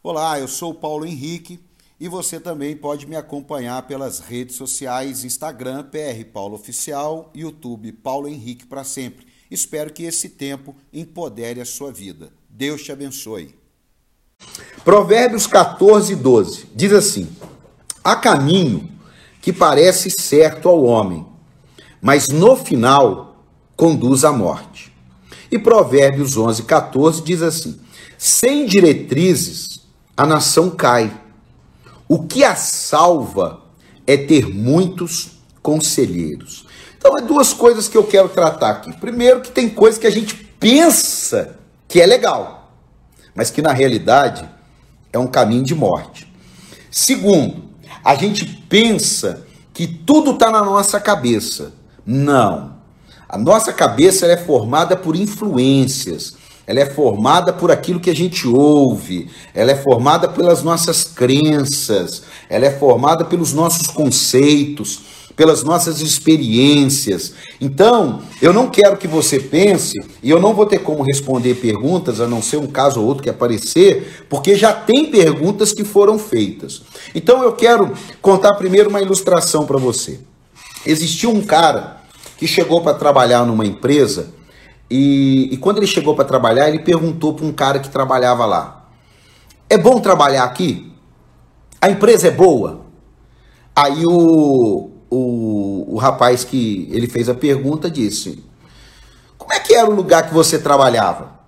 Olá, eu sou Paulo Henrique e você também pode me acompanhar pelas redes sociais Instagram PR Paulo Oficial, YouTube Paulo Henrique para sempre. Espero que esse tempo empodere a sua vida. Deus te abençoe. Provérbios 14, 12 diz assim: Há caminho que parece certo ao homem, mas no final conduz à morte. E Provérbios 11, 14 diz assim: Sem diretrizes a nação cai. O que a salva é ter muitos conselheiros. Então, é duas coisas que eu quero tratar aqui. Primeiro, que tem coisas que a gente pensa que é legal, mas que na realidade é um caminho de morte. Segundo, a gente pensa que tudo está na nossa cabeça. Não. A nossa cabeça é formada por influências, ela é formada por aquilo que a gente ouve, ela é formada pelas nossas crenças, ela é formada pelos nossos conceitos, pelas nossas experiências. Então, eu não quero que você pense, e eu não vou ter como responder perguntas, a não ser um caso ou outro que aparecer, porque já tem perguntas que foram feitas. Então, eu quero contar primeiro uma ilustração para você. Existiu um cara que chegou para trabalhar numa empresa e, e quando ele chegou para trabalhar, ele perguntou para um cara que trabalhava lá: É bom trabalhar aqui? A empresa é boa? Aí o, o, o rapaz que ele fez a pergunta disse: Como é que era o lugar que você trabalhava?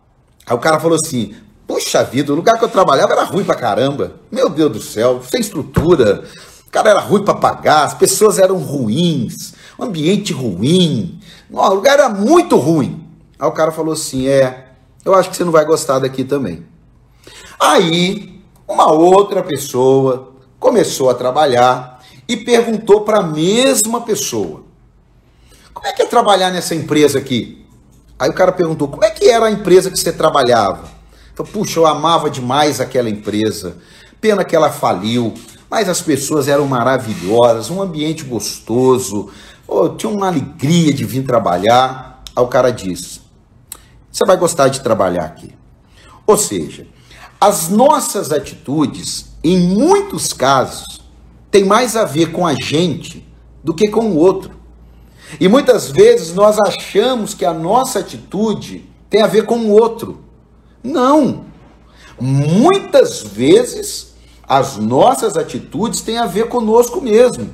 Aí o cara falou assim: Puxa vida, o lugar que eu trabalhava era ruim pra caramba. Meu Deus do céu, sem estrutura. O cara era ruim para pagar, as pessoas eram ruins, o ambiente ruim. O lugar era muito ruim. Aí o cara falou assim: É, eu acho que você não vai gostar daqui também. Aí, uma outra pessoa começou a trabalhar e perguntou para a mesma pessoa: Como é que é trabalhar nessa empresa aqui? Aí o cara perguntou: Como é que era a empresa que você trabalhava? Falei, Puxa, eu amava demais aquela empresa. Pena que ela faliu, mas as pessoas eram maravilhosas, um ambiente gostoso, oh, tinha uma alegria de vir trabalhar. Aí o cara disse: você vai gostar de trabalhar aqui. Ou seja, as nossas atitudes, em muitos casos, têm mais a ver com a gente do que com o outro. E muitas vezes nós achamos que a nossa atitude tem a ver com o outro. Não. Muitas vezes as nossas atitudes têm a ver conosco mesmo.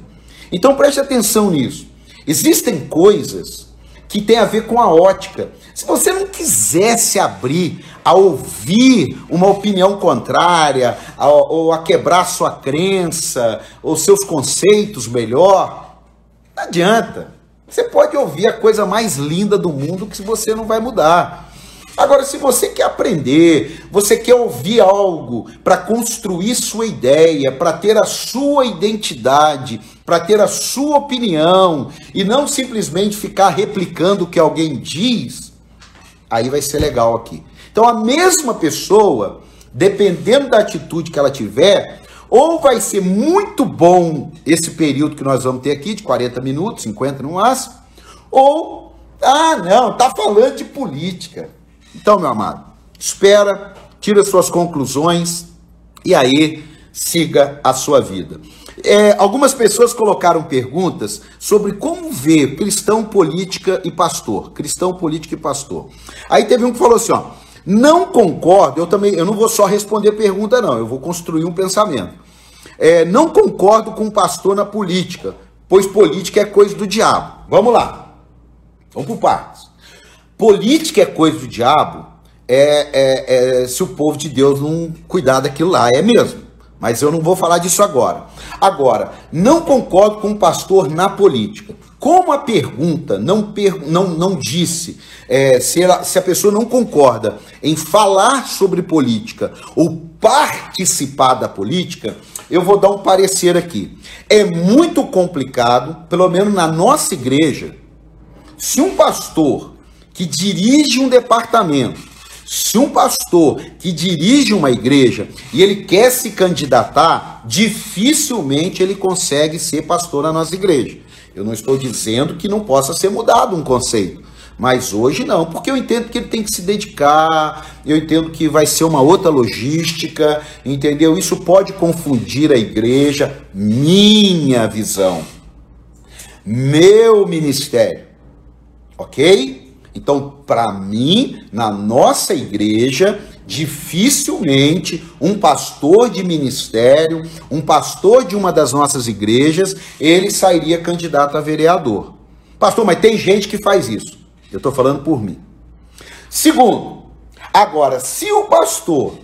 Então preste atenção nisso. Existem coisas que têm a ver com a ótica. Se você não quiser se abrir a ouvir uma opinião contrária, a, ou a quebrar sua crença, ou seus conceitos melhor, não adianta. Você pode ouvir a coisa mais linda do mundo que você não vai mudar. Agora, se você quer aprender, você quer ouvir algo para construir sua ideia, para ter a sua identidade, para ter a sua opinião e não simplesmente ficar replicando o que alguém diz, Aí vai ser legal aqui. Então a mesma pessoa, dependendo da atitude que ela tiver, ou vai ser muito bom esse período que nós vamos ter aqui, de 40 minutos, 50 no máximo, ou, ah, não, tá falando de política. Então, meu amado, espera, tira suas conclusões e aí siga a sua vida. É, algumas pessoas colocaram perguntas sobre como ver cristão, política e pastor. Cristão, política e pastor. Aí teve um que falou assim: ó, não concordo, eu também, eu não vou só responder pergunta, não, eu vou construir um pensamento. É, não concordo com o pastor na política, pois política é coisa do diabo. Vamos lá. Vamos por partes. Política é coisa do diabo é, é, é se o povo de Deus não cuidar daquilo lá, é mesmo. Mas eu não vou falar disso agora. Agora, não concordo com o pastor na política. Como a pergunta não, per, não, não disse é, se, ela, se a pessoa não concorda em falar sobre política ou participar da política, eu vou dar um parecer aqui. É muito complicado, pelo menos na nossa igreja, se um pastor que dirige um departamento se um pastor que dirige uma igreja e ele quer se candidatar, dificilmente ele consegue ser pastor na nossa igreja. Eu não estou dizendo que não possa ser mudado um conceito, Mas hoje não, porque eu entendo que ele tem que se dedicar, eu entendo que vai ser uma outra logística, entendeu? Isso pode confundir a igreja, minha visão, meu ministério, ok? Então, para mim, na nossa igreja, dificilmente um pastor de ministério, um pastor de uma das nossas igrejas, ele sairia candidato a vereador. Pastor, mas tem gente que faz isso. Eu estou falando por mim. Segundo, agora, se o pastor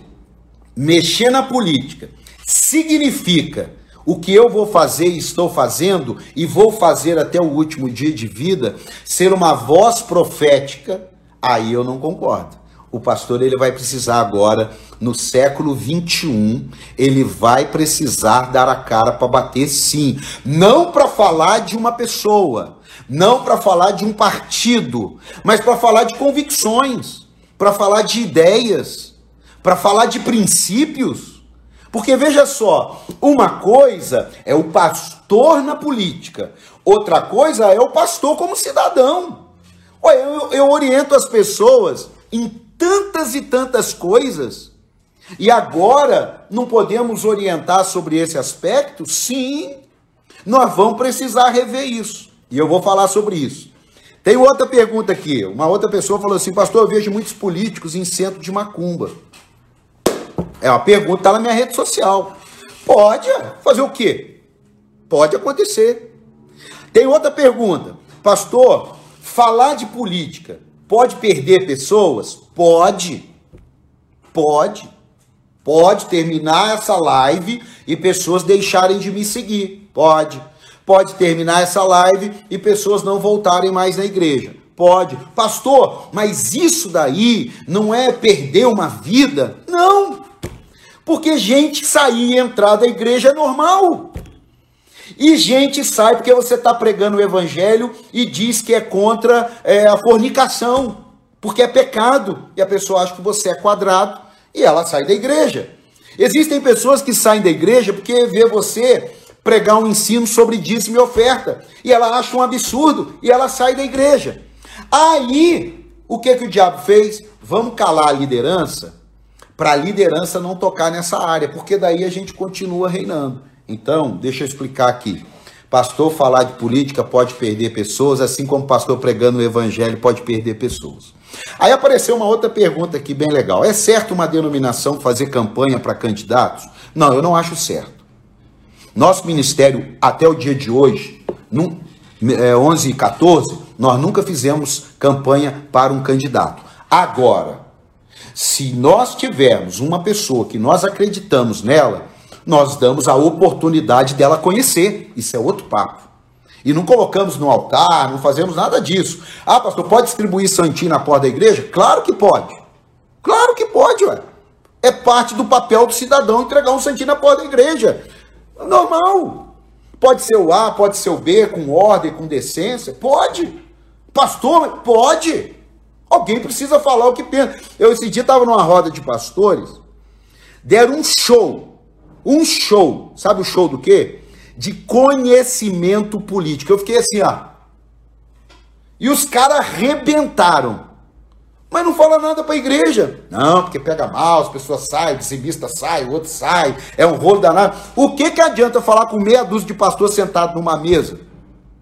mexer na política significa o que eu vou fazer e estou fazendo e vou fazer até o último dia de vida, ser uma voz profética, aí eu não concordo. O pastor ele vai precisar agora, no século 21, ele vai precisar dar a cara para bater sim, não para falar de uma pessoa, não para falar de um partido, mas para falar de convicções, para falar de ideias, para falar de princípios. Porque veja só, uma coisa é o pastor na política, outra coisa é o pastor como cidadão. Eu, eu oriento as pessoas em tantas e tantas coisas. E agora não podemos orientar sobre esse aspecto? Sim, nós vamos precisar rever isso. E eu vou falar sobre isso. Tem outra pergunta aqui. Uma outra pessoa falou assim: Pastor, eu vejo muitos políticos em centro de macumba. É uma pergunta, está na minha rede social. Pode fazer o quê? Pode acontecer. Tem outra pergunta. Pastor, falar de política pode perder pessoas? Pode. Pode. Pode terminar essa live e pessoas deixarem de me seguir. Pode. Pode terminar essa live e pessoas não voltarem mais na igreja. Pode. Pastor, mas isso daí não é perder uma vida? Não. Porque gente sair e entrar da igreja é normal. E gente sai porque você está pregando o evangelho e diz que é contra é, a fornicação, porque é pecado. E a pessoa acha que você é quadrado e ela sai da igreja. Existem pessoas que saem da igreja porque vê você pregar um ensino sobre dízimo e oferta. E ela acha um absurdo e ela sai da igreja. Aí, o que, que o diabo fez? Vamos calar a liderança para a liderança não tocar nessa área, porque daí a gente continua reinando. Então, deixa eu explicar aqui. Pastor falar de política pode perder pessoas, assim como pastor pregando o evangelho pode perder pessoas. Aí apareceu uma outra pergunta aqui bem legal. É certo uma denominação fazer campanha para candidatos? Não, eu não acho certo. Nosso ministério, até o dia de hoje, no, é, 11 e 14, nós nunca fizemos campanha para um candidato. Agora, se nós tivermos uma pessoa que nós acreditamos nela, nós damos a oportunidade dela conhecer. Isso é outro papo. E não colocamos no altar, não fazemos nada disso. Ah, pastor, pode distribuir santinho na porta da igreja? Claro que pode. Claro que pode, ué. É parte do papel do cidadão entregar um santinho na porta da igreja. Normal. Pode ser o A, pode ser o B, com ordem, com decência. Pode. Pastor, pode. Alguém precisa falar o que pensa. Eu esse dia estava numa roda de pastores, deram um show. Um show. Sabe o show do quê? De conhecimento político. Eu fiquei assim, ó. E os caras arrebentaram. Mas não fala nada para a igreja. Não, porque pega mal, as pessoas saem, dizimista sai, o outro sai, é um rolo danado. O que, que adianta falar com meia dúzia de pastores sentados numa mesa?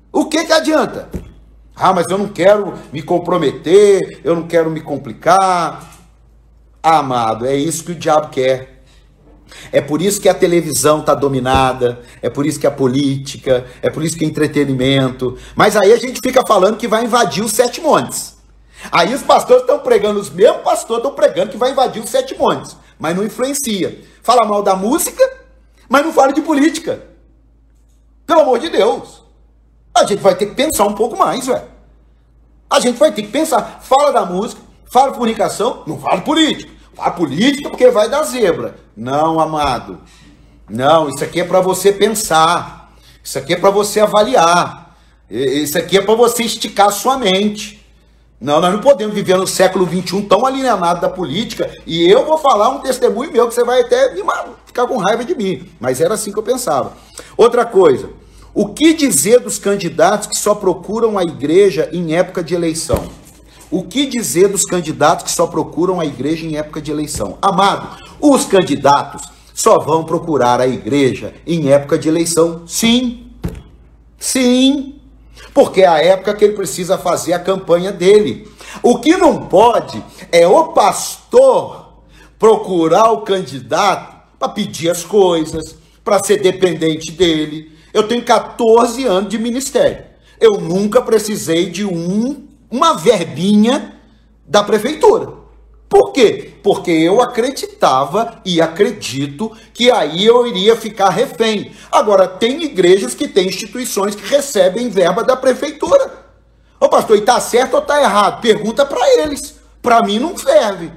O que, que adianta? Ah, mas eu não quero me comprometer, eu não quero me complicar. Amado, é isso que o diabo quer. É por isso que a televisão está dominada, é por isso que a política, é por isso que entretenimento. Mas aí a gente fica falando que vai invadir os sete montes. Aí os pastores estão pregando, os mesmos pastores estão pregando que vai invadir os sete montes, mas não influencia. Fala mal da música, mas não fala de política. Pelo amor de Deus. A gente vai ter que pensar um pouco mais, velho. A gente vai ter que pensar. Fala da música, fala comunicação, não fala de política. Fala política porque vai dar zebra. Não, amado. Não, isso aqui é para você pensar. Isso aqui é para você avaliar. Isso aqui é para você esticar sua mente. Não, nós não podemos viver no século XXI tão alienado da política. E eu vou falar um testemunho meu que você vai até ficar com raiva de mim. Mas era assim que eu pensava. Outra coisa, o que dizer dos candidatos que só procuram a igreja em época de eleição? O que dizer dos candidatos que só procuram a igreja em época de eleição? Amado, os candidatos só vão procurar a igreja em época de eleição. Sim. Sim. Porque é a época que ele precisa fazer a campanha dele. O que não pode é o pastor procurar o candidato para pedir as coisas, para ser dependente dele. Eu tenho 14 anos de ministério. Eu nunca precisei de um, uma verbinha da prefeitura. Por quê? Porque eu acreditava e acredito que aí eu iria ficar refém. Agora, tem igrejas que têm instituições que recebem verba da prefeitura. Ô pastor, e tá certo ou tá errado? Pergunta para eles. Para mim não serve.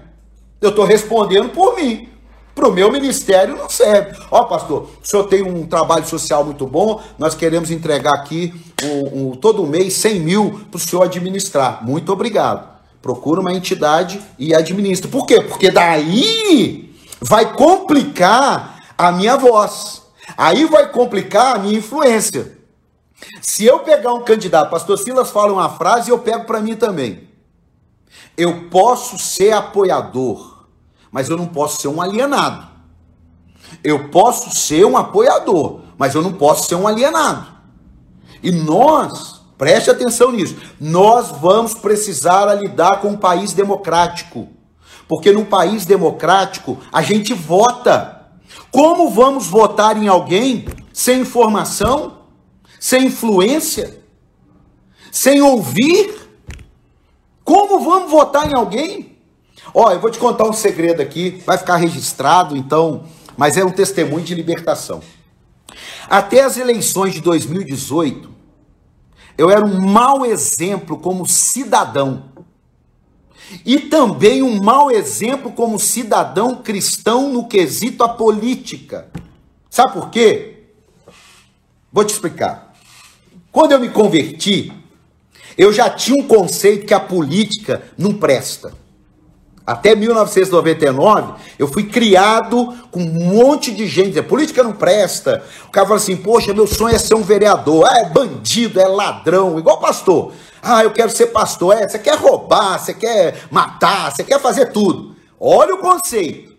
Eu estou respondendo por mim. Para o meu ministério não serve. Ó, pastor, o senhor tem um trabalho social muito bom, nós queremos entregar aqui um, um, todo mês 100 mil para o senhor administrar. Muito obrigado procura uma entidade e administra. Por quê? Porque daí vai complicar a minha voz. Aí vai complicar a minha influência. Se eu pegar um candidato, pastor Silas fala uma frase e eu pego para mim também. Eu posso ser apoiador, mas eu não posso ser um alienado. Eu posso ser um apoiador, mas eu não posso ser um alienado. E nós Preste atenção nisso. Nós vamos precisar lidar com um país democrático. Porque num país democrático, a gente vota. Como vamos votar em alguém sem informação, sem influência, sem ouvir? Como vamos votar em alguém? Ó, eu vou te contar um segredo aqui, vai ficar registrado, então, mas é um testemunho de libertação. Até as eleições de 2018, eu era um mau exemplo como cidadão. E também um mau exemplo como cidadão cristão no quesito à política. Sabe por quê? Vou te explicar. Quando eu me converti, eu já tinha um conceito que a política não presta. Até 1999, eu fui criado com um monte de gente. A política não presta. O cara fala assim: Poxa, meu sonho é ser um vereador. Ah, é bandido, é ladrão, igual pastor. Ah, eu quero ser pastor. É, você quer roubar, você quer matar, você quer fazer tudo. Olha o conceito.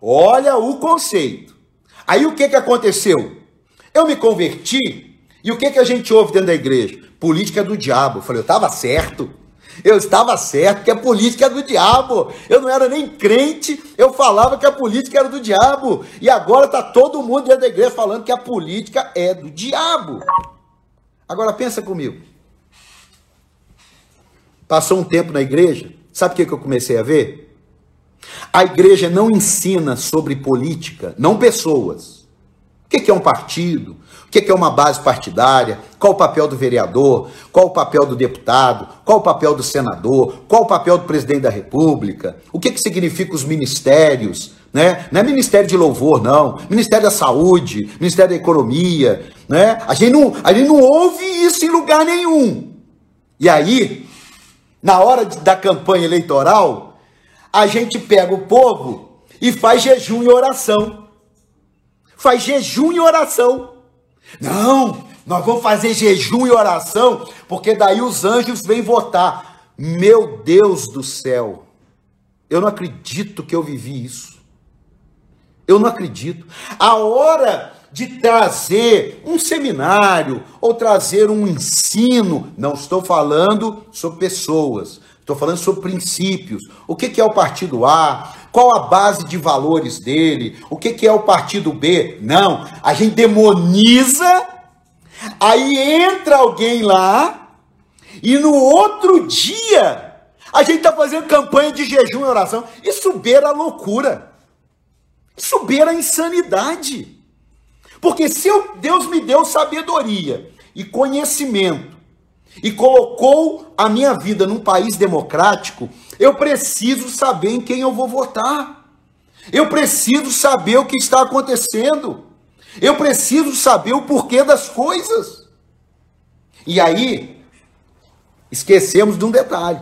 Olha o conceito. Aí o que, que aconteceu? Eu me converti e o que, que a gente ouve dentro da igreja? Política do diabo. Eu falei, eu estava certo. Eu estava certo que a política é do diabo. Eu não era nem crente, eu falava que a política era do diabo. E agora está todo mundo dentro da igreja falando que a política é do diabo. Agora pensa comigo. Passou um tempo na igreja, sabe o que, que eu comecei a ver? A igreja não ensina sobre política, não pessoas. O que é um partido? O que é uma base partidária? Qual o papel do vereador? Qual o papel do deputado? Qual o papel do senador? Qual o papel do presidente da República? O que, que significa os ministérios? Né? Não é Ministério de Louvor, não. Ministério da Saúde, Ministério da Economia. Né? A, gente não, a gente não ouve isso em lugar nenhum. E aí, na hora de, da campanha eleitoral, a gente pega o povo e faz jejum e oração. Faz jejum e oração. Não, nós vamos fazer jejum e oração, porque daí os anjos vêm votar. Meu Deus do céu, eu não acredito que eu vivi isso. Eu não acredito. A hora de trazer um seminário ou trazer um ensino, não estou falando sobre pessoas, estou falando sobre princípios. O que é o partido A? Qual a base de valores dele? O que, que é o partido B? Não, a gente demoniza, aí entra alguém lá, e no outro dia a gente está fazendo campanha de jejum e oração. Isso beira a loucura. Isso beira a insanidade. Porque se eu, Deus me deu sabedoria e conhecimento e colocou a minha vida num país democrático, eu preciso saber em quem eu vou votar. Eu preciso saber o que está acontecendo. Eu preciso saber o porquê das coisas. E aí, esquecemos de um detalhe.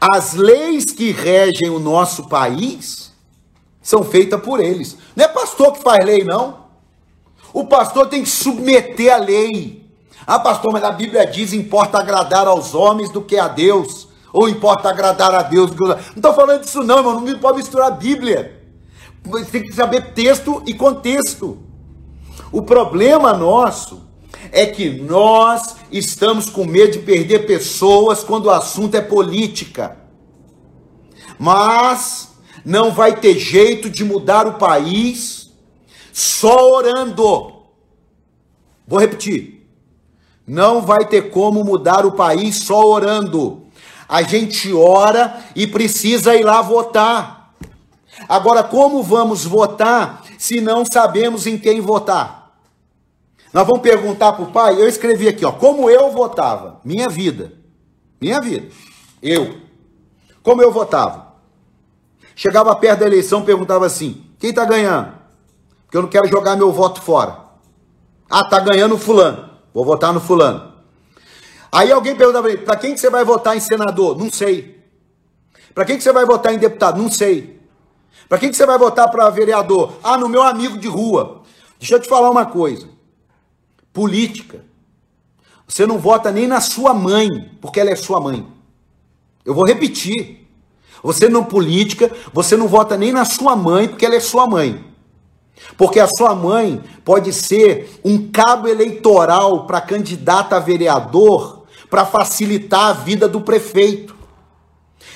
As leis que regem o nosso país são feitas por eles. Não é pastor que faz lei, não. O pastor tem que submeter a lei. Ah, pastor, mas a Bíblia diz: importa agradar aos homens do que a Deus. Ou importa agradar a Deus? Não estou falando disso, não, irmão. Não pode misturar a Bíblia. Você tem que saber texto e contexto. O problema nosso é que nós estamos com medo de perder pessoas quando o assunto é política. Mas não vai ter jeito de mudar o país só orando. Vou repetir. Não vai ter como mudar o país só orando. A gente ora e precisa ir lá votar. Agora, como vamos votar se não sabemos em quem votar? Nós vamos perguntar para o pai. Eu escrevi aqui, ó, como eu votava. Minha vida. Minha vida. Eu. Como eu votava. Chegava perto da eleição, perguntava assim: quem está ganhando? Porque eu não quero jogar meu voto fora. Ah, tá ganhando fulano. Vou votar no fulano. Aí alguém perguntava para ele: para quem que você vai votar em senador? Não sei. Para quem que você vai votar em deputado? Não sei. Para quem que você vai votar para vereador? Ah, no meu amigo de rua. Deixa eu te falar uma coisa. Política. Você não vota nem na sua mãe, porque ela é sua mãe. Eu vou repetir. Você não política, você não vota nem na sua mãe, porque ela é sua mãe. Porque a sua mãe pode ser um cabo eleitoral para candidata a vereador para facilitar a vida do prefeito.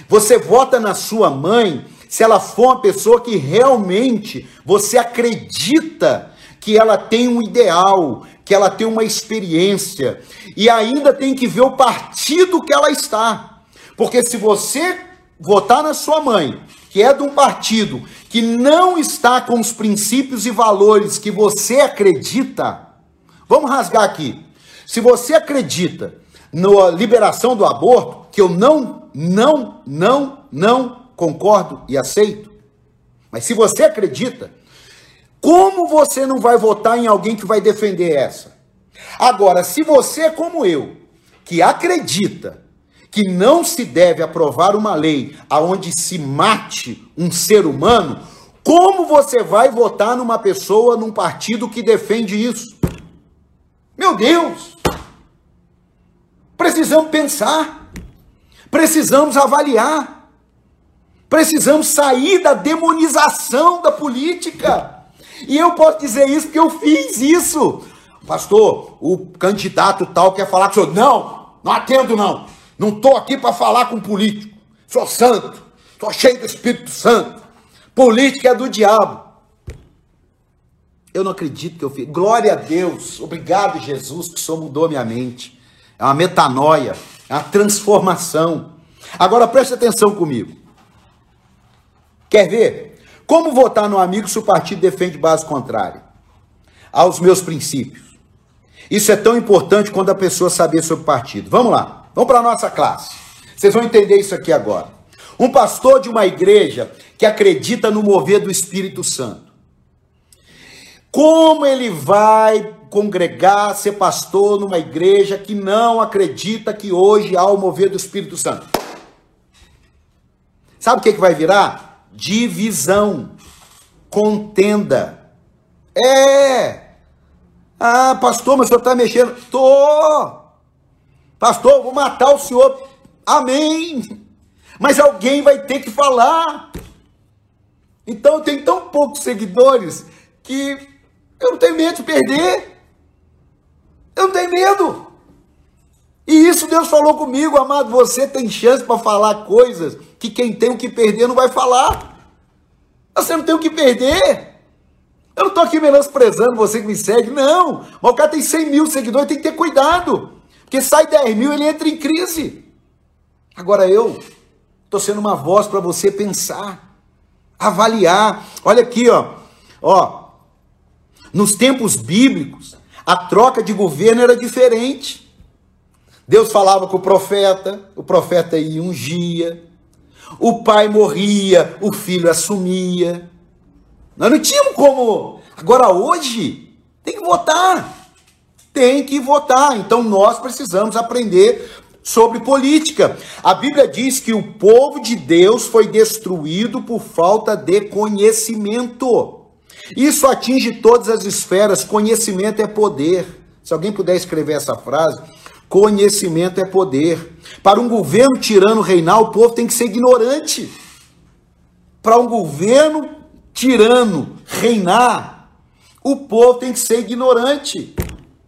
Você vota na sua mãe se ela for uma pessoa que realmente você acredita que ela tem um ideal, que ela tem uma experiência, e ainda tem que ver o partido que ela está. Porque se você votar na sua mãe, que é de um partido que não está com os princípios e valores que você acredita, vamos rasgar aqui. Se você acredita na liberação do aborto, que eu não, não, não, não concordo e aceito, mas se você acredita, como você não vai votar em alguém que vai defender essa? Agora, se você como eu, que acredita que não se deve aprovar uma lei aonde se mate um ser humano, como você vai votar numa pessoa, num partido que defende isso? Meu Deus! Precisamos pensar, precisamos avaliar, precisamos sair da demonização da política. E eu posso dizer isso porque eu fiz isso. Pastor, o candidato tal quer falar com o senhor. Não, não atendo não. Não estou aqui para falar com político. Sou santo. Sou cheio do Espírito Santo. Política é do diabo. Eu não acredito que eu fiz. Glória a Deus. Obrigado, Jesus, que o Senhor mudou minha mente. É uma metanoia. É uma transformação. Agora preste atenção comigo. Quer ver? Como votar no amigo se o partido defende base contrária aos meus princípios? Isso é tão importante quando a pessoa saber sobre o partido. Vamos lá. Vamos para a nossa classe. Vocês vão entender isso aqui agora. Um pastor de uma igreja que acredita no mover do Espírito Santo. Como ele vai congregar, ser pastor numa igreja que não acredita que hoje há o mover do Espírito Santo? Sabe o que, que vai virar? Divisão, contenda. É. Ah, pastor, mas o senhor está mexendo. Tô. Pastor, vou matar o senhor. Amém. Mas alguém vai ter que falar. Então tenho tão poucos seguidores que eu não tenho medo de perder. Eu não tenho medo. E isso Deus falou comigo, amado. Você tem chance para falar coisas que quem tem o que perder não vai falar. Você não tem o que perder. Eu não estou aqui menosprezando você que me segue, não. Mas o cara tem 100 mil seguidores, tem que ter cuidado. Porque sai 10 mil, ele entra em crise. Agora eu estou sendo uma voz para você pensar, avaliar. Olha aqui, ó. ó. Nos tempos bíblicos, a troca de governo era diferente. Deus falava com o profeta, o profeta ia ungia, o pai morria, o filho assumia. Nós não tínhamos como. Agora hoje tem que votar tem que votar. Então nós precisamos aprender sobre política. A Bíblia diz que o povo de Deus foi destruído por falta de conhecimento. Isso atinge todas as esferas. Conhecimento é poder. Se alguém puder escrever essa frase, Conhecimento é poder. Para um governo tirano reinar, o povo tem que ser ignorante. Para um governo tirano reinar, o povo tem que ser ignorante.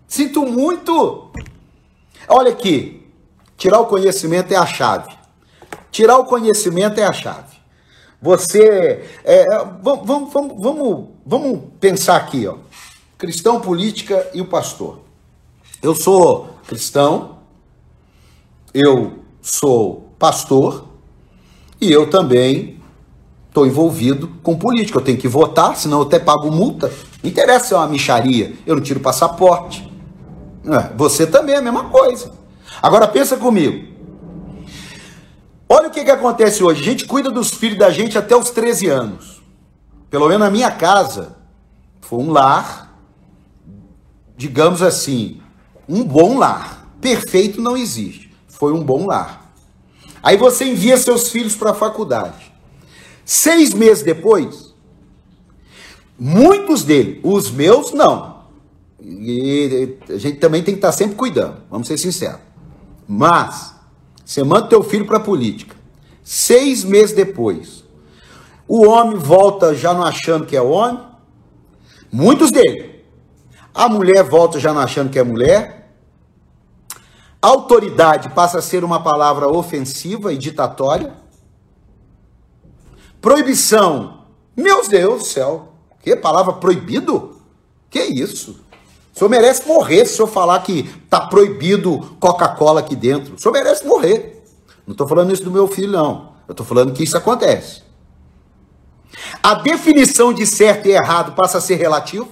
Sinto muito. Olha aqui, tirar o conhecimento é a chave. Tirar o conhecimento é a chave. Você. É, vamos, vamos, vamos, vamos pensar aqui, ó. Cristão, política e o pastor. Eu sou cristão, eu sou pastor e eu também estou envolvido com política. Eu tenho que votar, senão eu até pago multa. Não interessa se é uma micharia, eu não tiro passaporte. É, você também é a mesma coisa. Agora pensa comigo. Olha o que, que acontece hoje. A gente cuida dos filhos da gente até os 13 anos. Pelo menos na minha casa, foi um lar, digamos assim, um bom lar. Perfeito não existe. Foi um bom lar. Aí você envia seus filhos para a faculdade. Seis meses depois, muitos deles, os meus não. E a gente também tem que estar sempre cuidando, vamos ser sinceros. Mas, você manda teu filho para a política. Seis meses depois, o homem volta já não achando que é homem. Muitos deles. A mulher volta já não achando que é mulher. Autoridade passa a ser uma palavra ofensiva e ditatória. Proibição. Meus Deus do céu. Que palavra proibido? Que isso? O senhor merece morrer se senhor falar que tá proibido Coca-Cola aqui dentro. O senhor merece morrer. Não estou falando isso do meu filho, não. Eu estou falando que isso acontece. A definição de certo e errado passa a ser relativo.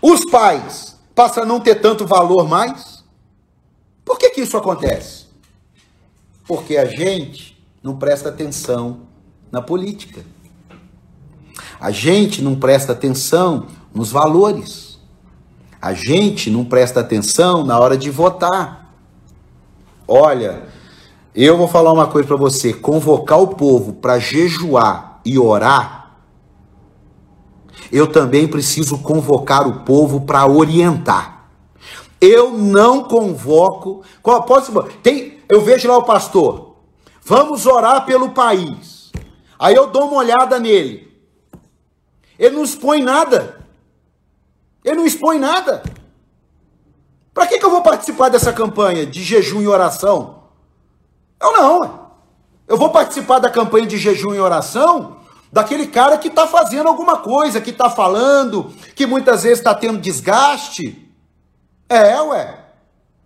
Os pais passam a não ter tanto valor mais. Por que, que isso acontece? Porque a gente não presta atenção na política. A gente não presta atenção nos valores. A gente não presta atenção na hora de votar. Olha, eu vou falar uma coisa para você: convocar o povo para jejuar e orar eu também preciso convocar o povo para orientar. Eu não convoco. Posso, tem, eu vejo lá o pastor. Vamos orar pelo país. Aí eu dou uma olhada nele. Ele não expõe nada. Ele não expõe nada. Para que, que eu vou participar dessa campanha de jejum e oração? Eu não. Eu vou participar da campanha de jejum e oração daquele cara que está fazendo alguma coisa, que está falando, que muitas vezes está tendo desgaste. É, ué.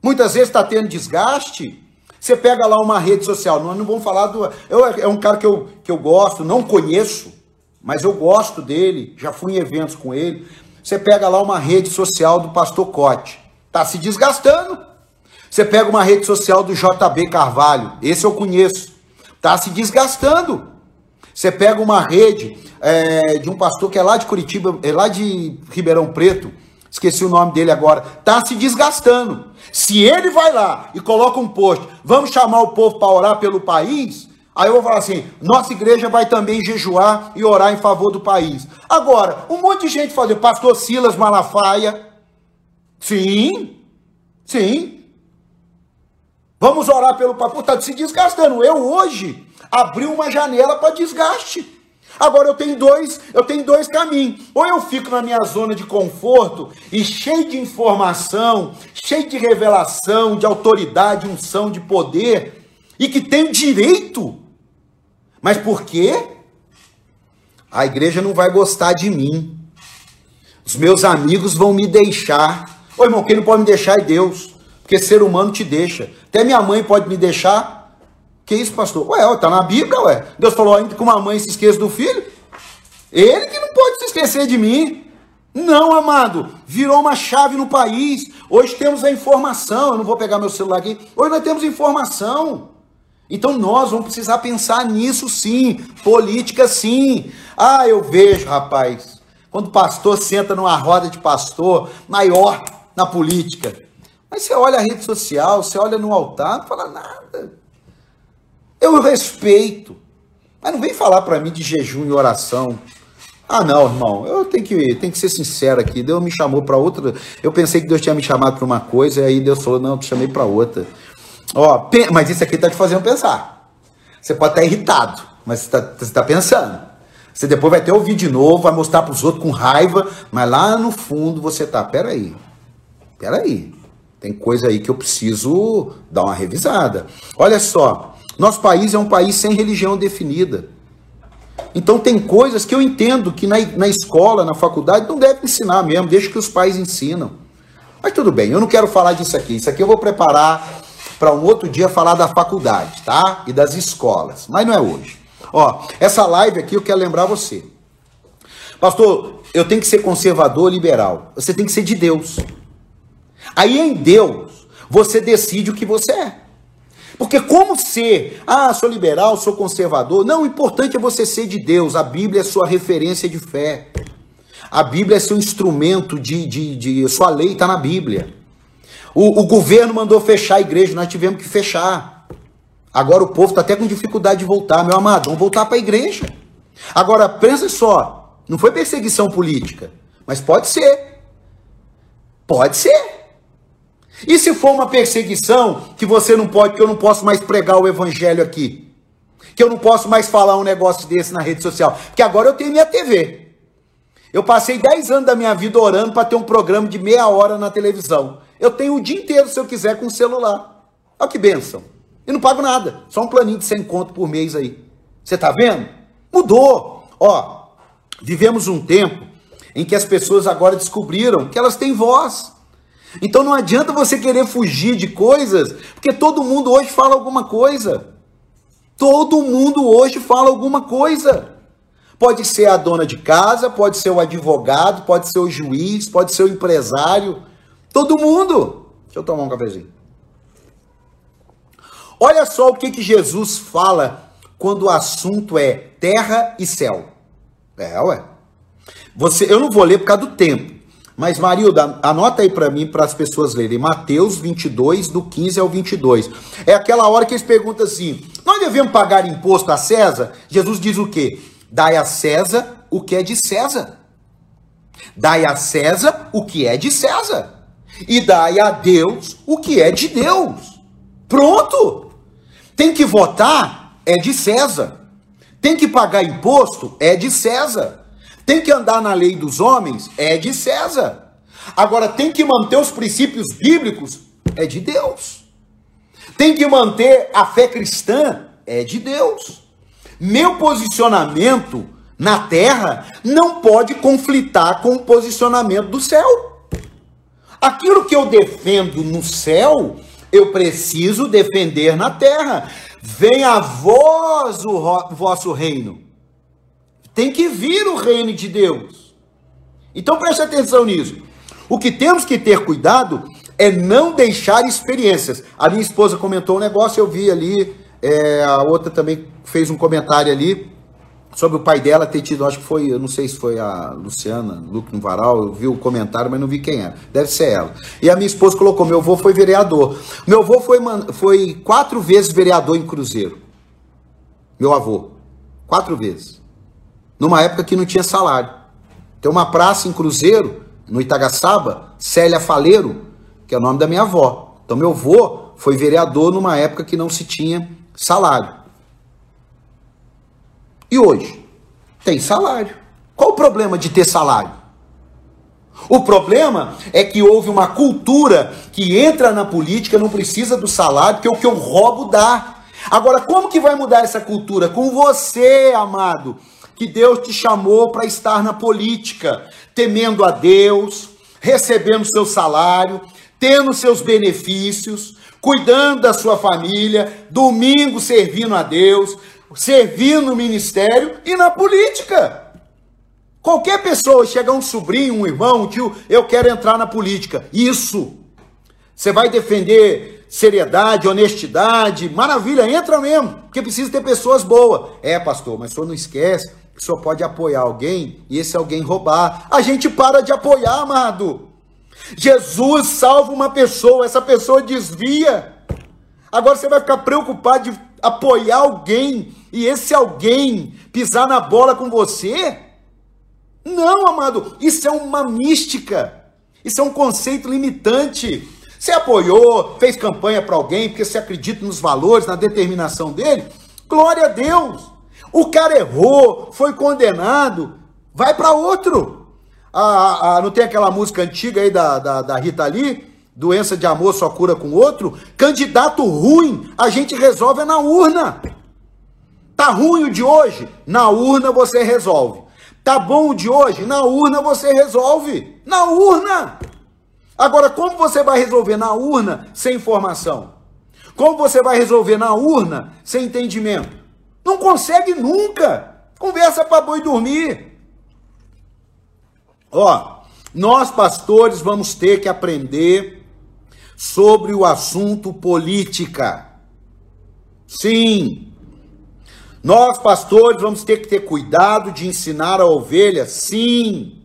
Muitas vezes está tendo desgaste. Você pega lá uma rede social, nós não vamos falar do. Eu, é um cara que eu, que eu gosto, não conheço, mas eu gosto dele, já fui em eventos com ele. Você pega lá uma rede social do Pastor Cote, está se desgastando. Você pega uma rede social do JB Carvalho, esse eu conheço, está se desgastando. Você pega uma rede é, de um pastor que é lá de Curitiba, é lá de Ribeirão Preto, esqueci o nome dele agora, está se desgastando. Se ele vai lá e coloca um post, vamos chamar o povo para orar pelo país, aí eu vou falar assim: nossa igreja vai também jejuar e orar em favor do país. Agora, um monte de gente fazendo, pastor Silas Malafaia, sim, sim. Vamos orar pelo país. Está se desgastando. Eu hoje abriu uma janela para desgaste. Agora eu tenho dois, eu tenho dois caminhos. Ou eu fico na minha zona de conforto e cheio de informação, cheio de revelação, de autoridade, unção, de poder, e que tenho direito. Mas por quê? A igreja não vai gostar de mim. Os meus amigos vão me deixar. Ô irmão, quem não pode me deixar é Deus. Porque ser humano te deixa. Até minha mãe pode me deixar, que isso, pastor? Ué, tá na Bíblia, ué. Deus falou ainda que uma mãe se esqueça do filho. Ele que não pode se esquecer de mim. Não, amado. Virou uma chave no país. Hoje temos a informação. Eu não vou pegar meu celular aqui. Hoje nós temos informação. Então nós vamos precisar pensar nisso sim. Política sim. Ah, eu vejo, rapaz. Quando o pastor senta numa roda de pastor, maior na política. Mas você olha a rede social, você olha no altar, não fala nada. Eu respeito. Mas não vem falar para mim de jejum e oração. Ah, não, irmão, eu tenho que, tenho que ser sincero aqui. Deus me chamou para outra. Eu pensei que Deus tinha me chamado para uma coisa, e aí Deus falou: não, eu te chamei para outra. Ó, mas isso aqui tá te fazendo pensar. Você pode estar irritado, mas você está tá pensando. Você depois vai ter ouvir de novo, vai mostrar para os outros com raiva, mas lá no fundo você tá, peraí, peraí, tem coisa aí que eu preciso dar uma revisada. Olha só, nosso país é um país sem religião definida. Então tem coisas que eu entendo que na, na escola, na faculdade, não deve ensinar mesmo, deixa que os pais ensinam. Mas tudo bem, eu não quero falar disso aqui. Isso aqui eu vou preparar para um outro dia falar da faculdade, tá? E das escolas. Mas não é hoje. Ó, essa live aqui eu quero lembrar você. Pastor, eu tenho que ser conservador liberal. Você tem que ser de Deus. Aí em Deus, você decide o que você é. Porque como ser, ah, sou liberal, sou conservador, não, o importante é você ser de Deus, a Bíblia é sua referência de fé. A Bíblia é seu instrumento de, de, de sua lei está na Bíblia. O, o, governo mandou fechar a igreja, nós tivemos que fechar. Agora o povo está até com dificuldade de voltar, meu amado, vamos voltar para a igreja. Agora, pensa só, não foi perseguição política, mas pode ser. Pode ser. E se for uma perseguição que você não pode, que eu não posso mais pregar o evangelho aqui? Que eu não posso mais falar um negócio desse na rede social? Porque agora eu tenho minha TV. Eu passei 10 anos da minha vida orando para ter um programa de meia hora na televisão. Eu tenho o dia inteiro, se eu quiser, com o celular. Olha que benção. E não pago nada. Só um planinho de 100 conto por mês aí. Você tá vendo? Mudou. Ó, vivemos um tempo em que as pessoas agora descobriram que elas têm voz. Então não adianta você querer fugir de coisas, porque todo mundo hoje fala alguma coisa. Todo mundo hoje fala alguma coisa. Pode ser a dona de casa, pode ser o advogado, pode ser o juiz, pode ser o empresário. Todo mundo. Deixa eu tomar um cafezinho. Olha só o que, que Jesus fala quando o assunto é terra e céu. É, ué. Você, eu não vou ler por causa do tempo. Mas, Marilda, anota aí para mim, para as pessoas lerem. Mateus 22, do 15 ao 22. É aquela hora que eles perguntam assim: Nós devemos pagar imposto a César? Jesus diz o quê? Dai a César o que é de César. Dai a César o que é de César. E dai a Deus o que é de Deus. Pronto! Tem que votar? É de César. Tem que pagar imposto? É de César. Tem que andar na lei dos homens? É de César. Agora, tem que manter os princípios bíblicos? É de Deus. Tem que manter a fé cristã? É de Deus. Meu posicionamento na terra não pode conflitar com o posicionamento do céu. Aquilo que eu defendo no céu, eu preciso defender na terra. Venha a vós o vosso reino. Tem que vir o reino de Deus. Então preste atenção nisso. O que temos que ter cuidado é não deixar experiências. A minha esposa comentou um negócio, eu vi ali, é, a outra também fez um comentário ali sobre o pai dela ter tido, acho que foi, eu não sei se foi a Luciana, Luque no Varal, eu vi o comentário, mas não vi quem era. Deve ser ela. E a minha esposa colocou: meu avô foi vereador. Meu avô foi, foi quatro vezes vereador em Cruzeiro. Meu avô. Quatro vezes numa época que não tinha salário. Tem uma praça em Cruzeiro, no Itagaçaba, Célia Faleiro, que é o nome da minha avó. Então meu avô foi vereador numa época que não se tinha salário. E hoje? Tem salário. Qual o problema de ter salário? O problema é que houve uma cultura que entra na política, não precisa do salário, porque o que eu roubo dá. Agora, como que vai mudar essa cultura? Com você, amado que Deus te chamou para estar na política, temendo a Deus, recebendo seu salário, tendo seus benefícios, cuidando da sua família, domingo servindo a Deus, servindo no ministério e na política. Qualquer pessoa, chega um sobrinho, um irmão, um tio, eu quero entrar na política. Isso. Você vai defender seriedade, honestidade, maravilha, entra mesmo, porque precisa ter pessoas boas. É, pastor, mas o senhor não esquece senhor pode apoiar alguém e esse alguém roubar. A gente para de apoiar, amado. Jesus salva uma pessoa, essa pessoa desvia. Agora você vai ficar preocupado de apoiar alguém e esse alguém pisar na bola com você? Não, amado, isso é uma mística. Isso é um conceito limitante. Você apoiou, fez campanha para alguém porque você acredita nos valores, na determinação dele? Glória a Deus. O cara errou, foi condenado, vai para outro. Ah, não tem aquela música antiga aí da, da, da Rita Lee? Doença de amor só cura com outro? Candidato ruim, a gente resolve na urna. Tá ruim o de hoje? Na urna você resolve. Tá bom o de hoje? Na urna você resolve. Na urna. Agora, como você vai resolver na urna sem informação? Como você vai resolver na urna sem entendimento? Não consegue nunca. Conversa para boi dormir. Ó, nós pastores vamos ter que aprender sobre o assunto política. Sim. Nós pastores vamos ter que ter cuidado de ensinar a ovelha. Sim.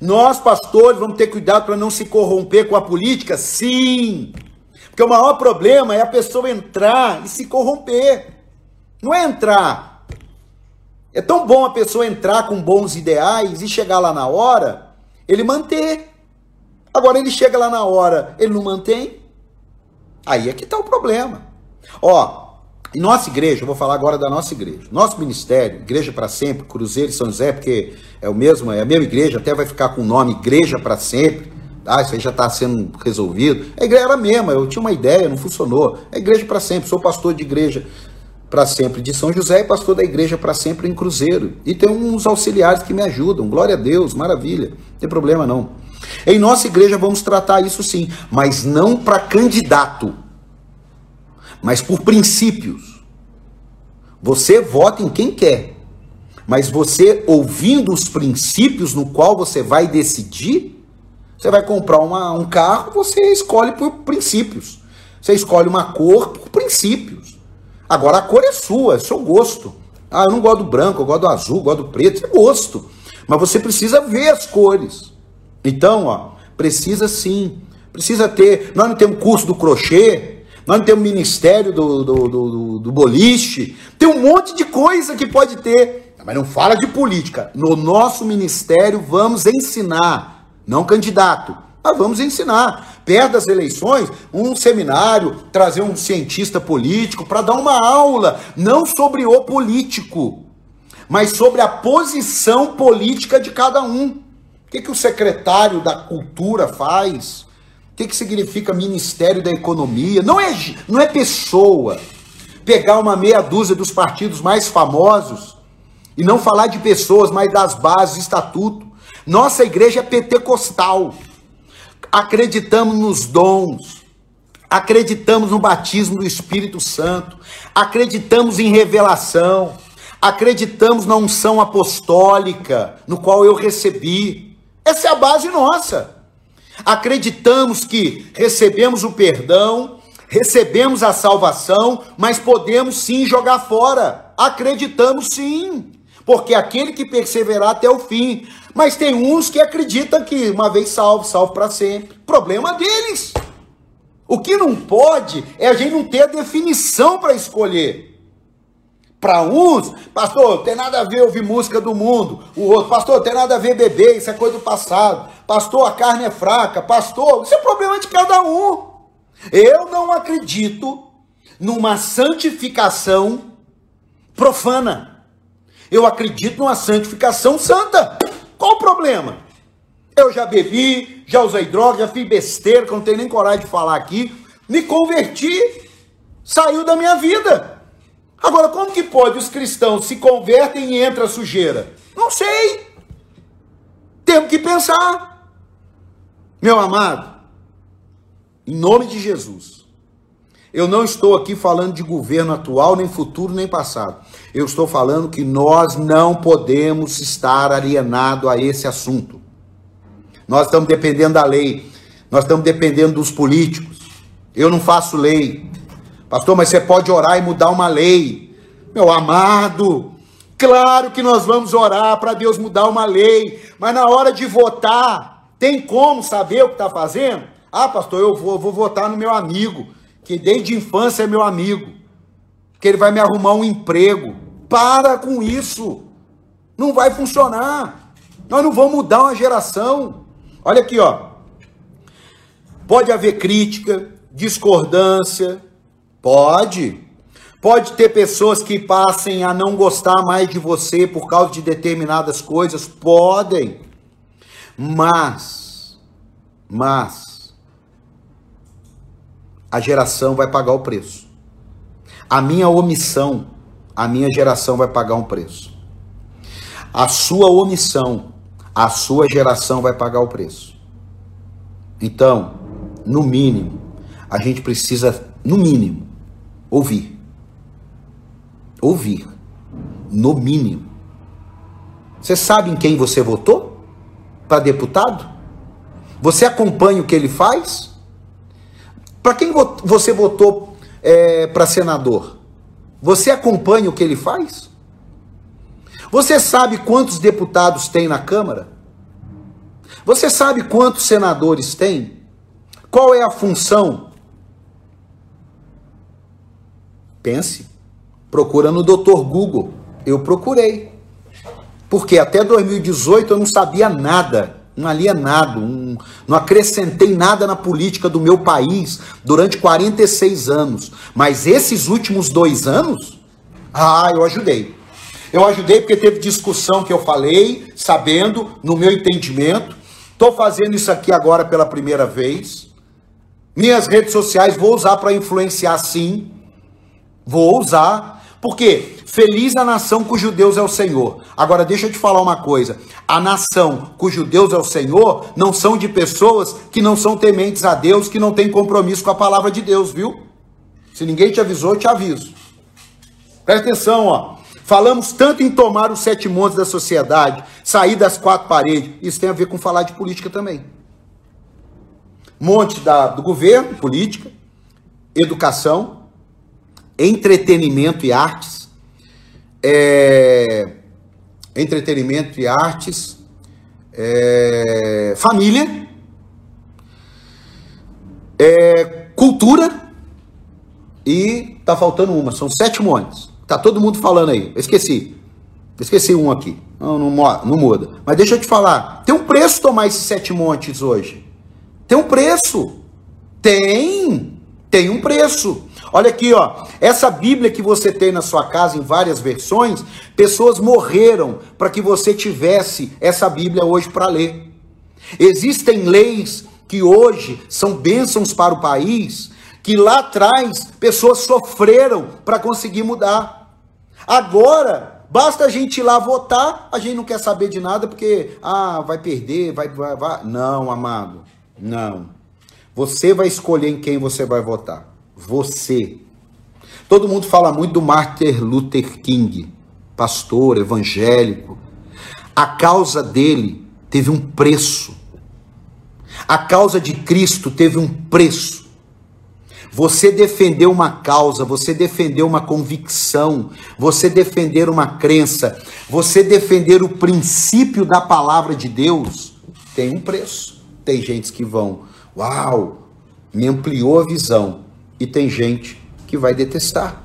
Nós pastores vamos ter cuidado para não se corromper com a política. Sim. Porque o maior problema é a pessoa entrar e se corromper. Não é entrar. É tão bom a pessoa entrar com bons ideais e chegar lá na hora, ele manter. Agora ele chega lá na hora, ele não mantém. Aí é que está o problema. Ó, nossa igreja, eu vou falar agora da nossa igreja. Nosso ministério, Igreja para Sempre, Cruzeiro e São José, porque é o mesmo, é a mesma igreja, até vai ficar com o nome Igreja para Sempre. Ah, isso aí já está sendo resolvido. A igreja era a mesma, eu tinha uma ideia, não funcionou. É igreja para sempre, sou pastor de igreja para sempre de São José e pastor da igreja para sempre em Cruzeiro. E tem uns auxiliares que me ajudam. Glória a Deus, maravilha. Não tem problema não. Em nossa igreja vamos tratar isso sim, mas não para candidato, mas por princípios. Você vota em quem quer, mas você ouvindo os princípios no qual você vai decidir, você vai comprar uma, um carro, você escolhe por princípios. Você escolhe uma cor por princípios. Agora a cor é sua, é seu gosto. Ah, eu não gosto do branco, eu gosto do azul, eu gosto do preto, é gosto. Mas você precisa ver as cores. Então, ó, precisa sim. Precisa ter. Nós não temos curso do crochê, nós não temos ministério do, do, do, do boliche. Tem um monte de coisa que pode ter. Mas não fala de política. No nosso ministério vamos ensinar, não candidato mas vamos ensinar. Perto das eleições, um seminário, trazer um cientista político para dar uma aula, não sobre o político, mas sobre a posição política de cada um. O que, que o secretário da Cultura faz? O que, que significa Ministério da Economia? Não é, não é pessoa. Pegar uma meia dúzia dos partidos mais famosos e não falar de pessoas, mas das bases, estatuto. Nossa igreja é pentecostal acreditamos nos dons, acreditamos no batismo do Espírito Santo, acreditamos em revelação, acreditamos na unção apostólica, no qual eu recebi. Essa é a base nossa. Acreditamos que recebemos o perdão, recebemos a salvação, mas podemos sim jogar fora. Acreditamos sim, porque aquele que perseverar até o fim mas tem uns que acreditam que uma vez salvo, salvo para sempre. Problema deles. O que não pode é a gente não ter a definição para escolher. Para uns, pastor, tem nada a ver ouvir música do mundo. O outro, pastor, tem nada a ver beber, isso é coisa do passado. Pastor, a carne é fraca. Pastor, isso é problema de cada um. Eu não acredito numa santificação profana. Eu acredito numa santificação santa. Qual o problema? Eu já bebi, já usei droga, já fiz besteira, que eu não tenho nem coragem de falar aqui. Me converti, saiu da minha vida. Agora, como que pode os cristãos se convertem e entra sujeira? Não sei. Temos que pensar. Meu amado, em nome de Jesus, eu não estou aqui falando de governo atual, nem futuro, nem passado. Eu estou falando que nós não podemos estar alienados a esse assunto. Nós estamos dependendo da lei, nós estamos dependendo dos políticos. Eu não faço lei. Pastor, mas você pode orar e mudar uma lei. Meu amado, claro que nós vamos orar para Deus mudar uma lei, mas na hora de votar, tem como saber o que está fazendo? Ah, pastor, eu vou, vou votar no meu amigo que desde infância é meu amigo, que ele vai me arrumar um emprego. Para com isso. Não vai funcionar. Nós não vamos mudar uma geração. Olha aqui, ó. Pode haver crítica, discordância, pode. Pode ter pessoas que passem a não gostar mais de você por causa de determinadas coisas, podem. Mas, mas, a geração vai pagar o preço. A minha omissão, a minha geração vai pagar um preço. A sua omissão, a sua geração vai pagar o preço. Então, no mínimo, a gente precisa, no mínimo, ouvir. Ouvir. No mínimo. Você sabe em quem você votou? Para deputado? Você acompanha o que ele faz? Para quem você votou é, para senador? Você acompanha o que ele faz? Você sabe quantos deputados tem na Câmara? Você sabe quantos senadores tem? Qual é a função? Pense. Procura no Dr. Google. Eu procurei. Porque até 2018 eu não sabia nada, um alienado, um, não acrescentei nada na política do meu país durante 46 anos. Mas esses últimos dois anos, ah, eu ajudei. Eu ajudei porque teve discussão que eu falei, sabendo, no meu entendimento. Estou fazendo isso aqui agora pela primeira vez. Minhas redes sociais vou usar para influenciar sim. Vou usar. Porque feliz a nação cujo Deus é o Senhor. Agora deixa eu te falar uma coisa. A nação cujo Deus é o Senhor não são de pessoas que não são tementes a Deus, que não têm compromisso com a palavra de Deus, viu? Se ninguém te avisou, eu te aviso. Presta atenção, ó. Falamos tanto em tomar os sete montes da sociedade, sair das quatro paredes. Isso tem a ver com falar de política também monte da, do governo, política, educação, entretenimento e artes, é, entretenimento e artes, é, família, é, cultura e tá faltando uma, são sete montes. Tá todo mundo falando aí, eu esqueci. Esqueci um aqui. Não, não, não muda. Mas deixa eu te falar. Tem um preço tomar esses sete montes hoje. Tem um preço. Tem. Tem um preço. Olha aqui, ó. Essa Bíblia que você tem na sua casa em várias versões, pessoas morreram para que você tivesse essa Bíblia hoje para ler. Existem leis que hoje são bênçãos para o país, que lá atrás pessoas sofreram para conseguir mudar. Agora, basta a gente ir lá votar, a gente não quer saber de nada porque ah, vai perder, vai vai, vai. não, amado. Não. Você vai escolher em quem você vai votar. Você. Todo mundo fala muito do Martin Luther King, pastor evangélico. A causa dele teve um preço. A causa de Cristo teve um preço. Você defender uma causa, você defender uma convicção, você defender uma crença, você defender o princípio da palavra de Deus, tem um preço. Tem gente que vão, uau, me ampliou a visão. E tem gente que vai detestar.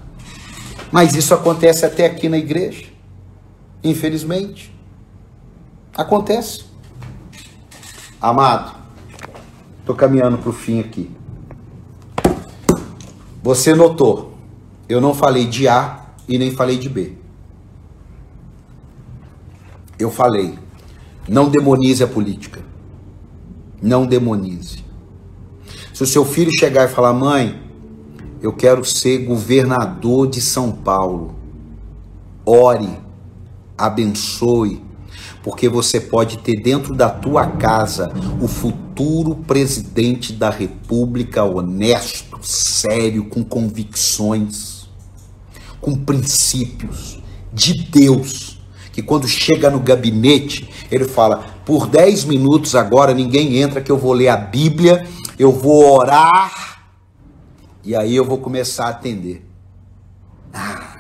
Mas isso acontece até aqui na igreja. Infelizmente. Acontece. Amado, estou caminhando para o fim aqui. Você notou, eu não falei de A e nem falei de B. Eu falei, não demonize a política. Não demonize. Se o seu filho chegar e falar, mãe, eu quero ser governador de São Paulo, ore, abençoe, porque você pode ter dentro da tua casa o futuro presidente da República honesto, sério, com convicções, com princípios de Deus, que quando chega no gabinete, ele fala: por 10 minutos agora, ninguém entra que eu vou ler a Bíblia, eu vou orar e aí eu vou começar a atender. Ah.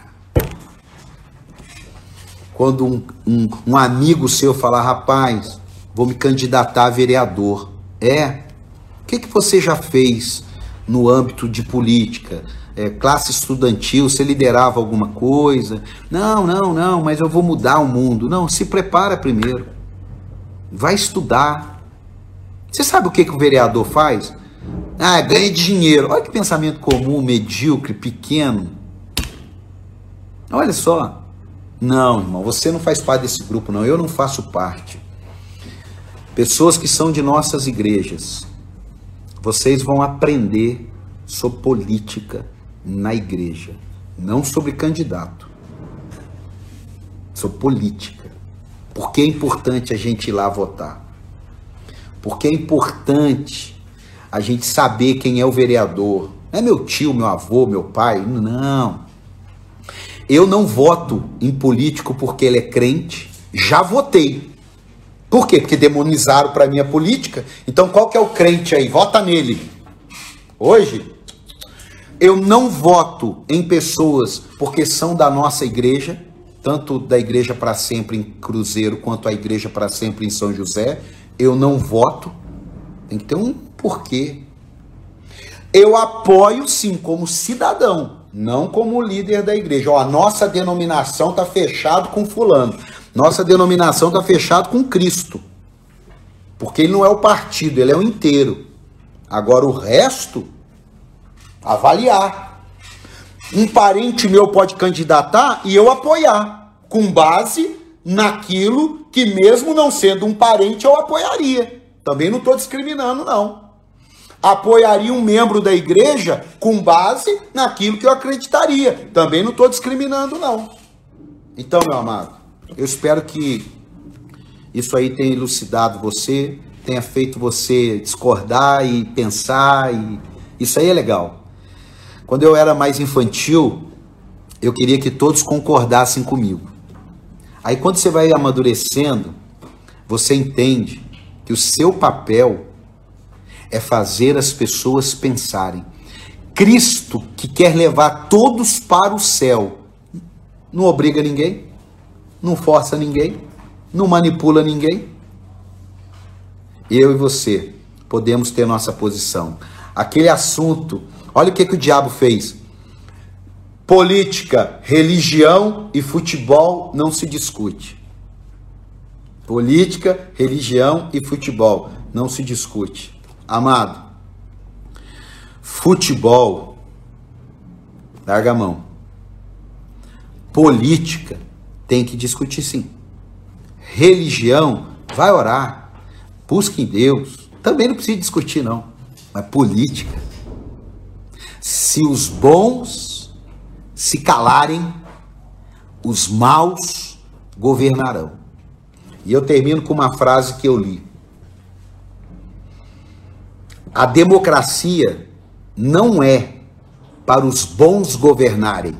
Quando um, um, um amigo seu falar, rapaz, vou me candidatar a vereador. É? O que, que você já fez no âmbito de política? é, classe estudantil, você liderava alguma coisa. Não, não, não, mas eu vou mudar o mundo. Não, se prepara primeiro. Vai estudar. Você sabe o que, que o vereador faz? Ah, ganha dinheiro. Olha que pensamento comum, medíocre, pequeno. Olha só. Não, irmão, você não faz parte desse grupo, não. Eu não faço parte. Pessoas que são de nossas igrejas, vocês vão aprender sobre política na igreja, não sobre candidato, sobre política. Por que é importante a gente ir lá votar? Porque é importante a gente saber quem é o vereador. Não é meu tio, meu avô, meu pai, não. Eu não voto em político porque ele é crente, já votei. Por quê? Porque demonizaram para mim a política. Então qual que é o crente aí? Vota nele. Hoje, eu não voto em pessoas porque são da nossa igreja, tanto da Igreja para Sempre em Cruzeiro quanto a Igreja para Sempre em São José. Eu não voto. Tem que ter um porquê. Eu apoio sim como cidadão, não como líder da igreja. Ó, a nossa denominação está fechado com fulano. Nossa denominação está fechado com Cristo. Porque ele não é o partido, ele é o inteiro. Agora o resto avaliar. Um parente meu pode candidatar e eu apoiar, com base naquilo que, mesmo não sendo um parente, eu apoiaria. Também não estou discriminando, não. Apoiaria um membro da igreja com base naquilo que eu acreditaria. Também não estou discriminando, não. Então, meu amado, eu espero que isso aí tenha elucidado você, tenha feito você discordar e pensar, e isso aí é legal. Quando eu era mais infantil, eu queria que todos concordassem comigo. Aí quando você vai amadurecendo, você entende que o seu papel é fazer as pessoas pensarem. Cristo, que quer levar todos para o céu, não obriga ninguém, não força ninguém, não manipula ninguém. Eu e você podemos ter nossa posição. Aquele assunto Olha o que, que o diabo fez. Política, religião e futebol não se discute. Política, religião e futebol não se discute. Amado, futebol, larga a mão. Política, tem que discutir sim. Religião, vai orar, busque em Deus. Também não precisa discutir, não. Mas política, se os bons se calarem, os maus governarão. E eu termino com uma frase que eu li. A democracia não é para os bons governarem.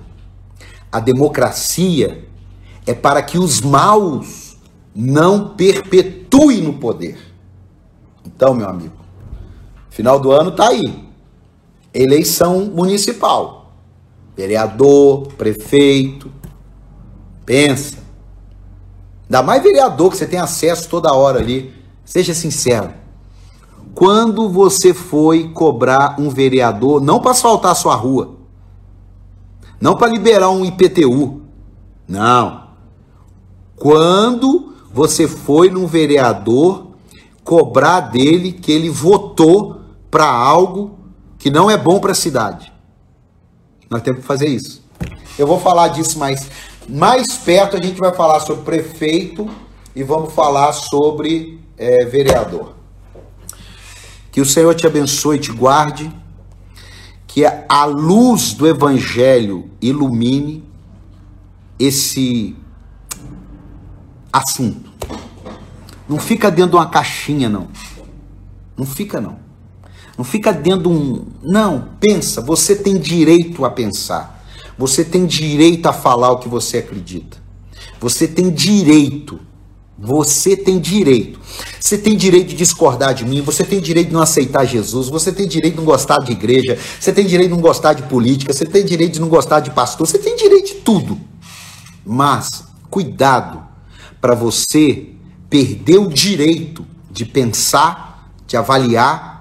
A democracia é para que os maus não perpetuem no poder. Então, meu amigo, final do ano tá aí eleição municipal. Vereador, prefeito. Pensa. Ainda mais vereador que você tem acesso toda hora ali. Seja sincero. Quando você foi cobrar um vereador, não para asfaltar sua rua, não para liberar um IPTU, não. Quando você foi num vereador cobrar dele que ele votou para algo que não é bom para a cidade. Nós temos que fazer isso. Eu vou falar disso mais mais perto. A gente vai falar sobre prefeito e vamos falar sobre é, vereador. Que o Senhor te abençoe e te guarde. Que a luz do Evangelho ilumine esse assunto. Não fica dentro de uma caixinha, não. Não fica, não. Não fica dentro de um. Não, pensa, você tem direito a pensar. Você tem direito a falar o que você acredita. Você tem direito. Você tem direito. Você tem direito de discordar de mim, você tem direito de não aceitar Jesus, você tem direito de não gostar de igreja, você tem direito de não gostar de política, você tem direito de não gostar de pastor, você tem direito de tudo. Mas cuidado para você perder o direito de pensar, de avaliar